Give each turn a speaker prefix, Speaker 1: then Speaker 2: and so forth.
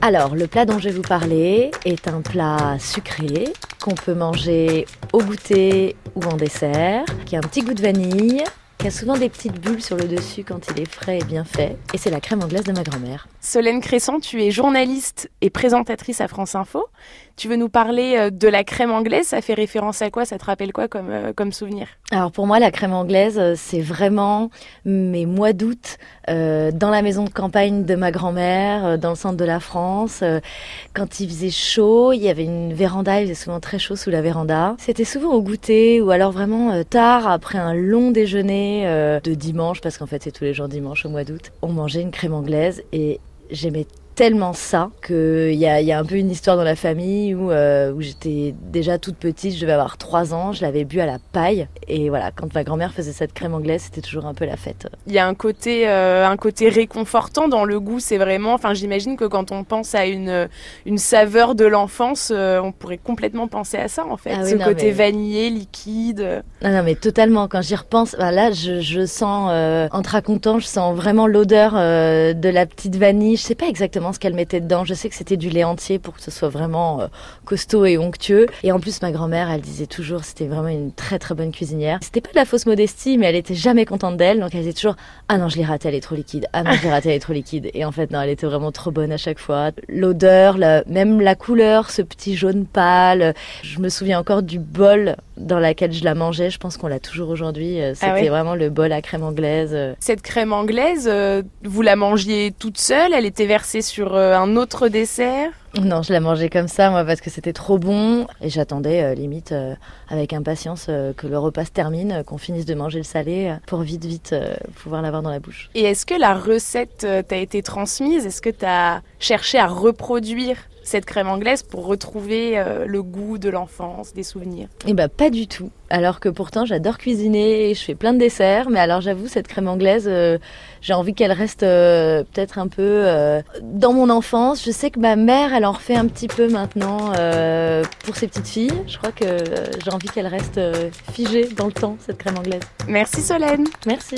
Speaker 1: Alors, le plat dont je vais vous parler est un plat sucré qu'on peut manger au goûter ou en dessert, qui a un petit goût de vanille, qui a souvent des petites bulles sur le dessus quand il est frais et bien fait. Et c'est la crème anglaise de ma grand-mère.
Speaker 2: Solène Crescent, tu es journaliste et présentatrice à France Info. Tu veux nous parler euh, de la crème anglaise? Ça fait référence à quoi? Ça te rappelle quoi comme, euh, comme souvenir?
Speaker 1: Alors pour moi, la crème anglaise, euh, c'est vraiment mes mois d'août dans la maison de campagne de ma grand-mère, dans le centre de la France. Quand il faisait chaud, il y avait une véranda, il faisait souvent très chaud sous la véranda. C'était souvent au goûter ou alors vraiment tard après un long déjeuner de dimanche, parce qu'en fait c'est tous les jours dimanche au mois d'août. On mangeait une crème anglaise et j'aimais tellement ça qu'il y a, y a un peu une histoire dans la famille où, euh, où j'étais déjà toute petite, je devais avoir 3 ans, je l'avais bu à la paille et voilà, quand ma grand-mère faisait cette crème anglaise, c'était toujours un peu la fête.
Speaker 2: Il y a un côté, euh, un côté réconfortant dans le goût, c'est vraiment, enfin j'imagine que quand on pense à une, une saveur de l'enfance, euh, on pourrait complètement penser à ça en fait, ah ce côté vanillé, liquide.
Speaker 1: Non, non mais totalement, quand j'y repense, bah là je, je sens, en te racontant, je sens vraiment l'odeur de la petite vanille, je sais pas exactement ce qu'elle mettait dedans. Je sais que c'était du lait entier pour que ce soit vraiment euh, costaud et onctueux. Et en plus, ma grand-mère, elle disait toujours, c'était vraiment une très très bonne cuisinière. C'était pas de la fausse modestie, mais elle était jamais contente d'elle. Donc elle disait toujours, ah non, je l'ai ratée, elle est trop liquide. Ah non, je l'ai ratée, elle est trop liquide. Et en fait, non, elle était vraiment trop bonne à chaque fois. L'odeur, même la couleur, ce petit jaune pâle. Je me souviens encore du bol dans laquelle je la mangeais. Je pense qu'on l'a toujours aujourd'hui. Euh, ah c'était vraiment le bol à crème anglaise.
Speaker 2: Cette crème anglaise, euh, vous la mangiez toute seule? Elle était versée sur euh, un autre dessert?
Speaker 1: Non, je la mangeais comme ça, moi, parce que c'était trop bon. Et j'attendais, limite, avec impatience, que le repas se termine, qu'on finisse de manger le salé, pour vite, vite pouvoir l'avoir dans la bouche.
Speaker 2: Et est-ce que la recette t'a été transmise? Est-ce que tu as cherché à reproduire cette crème anglaise pour retrouver euh, le goût de l'enfance, des souvenirs
Speaker 1: Eh ben pas du tout. Alors que pourtant j'adore cuisiner, et je fais plein de desserts, mais alors j'avoue cette crème anglaise, euh, j'ai envie qu'elle reste euh, peut-être un peu dans mon enfance. Je sais que ma mère, elle en refait un petit peu maintenant pour ses petites filles. Je crois que j'ai envie qu'elle reste figée dans le temps cette crème anglaise.
Speaker 2: Merci Solène.
Speaker 1: Merci.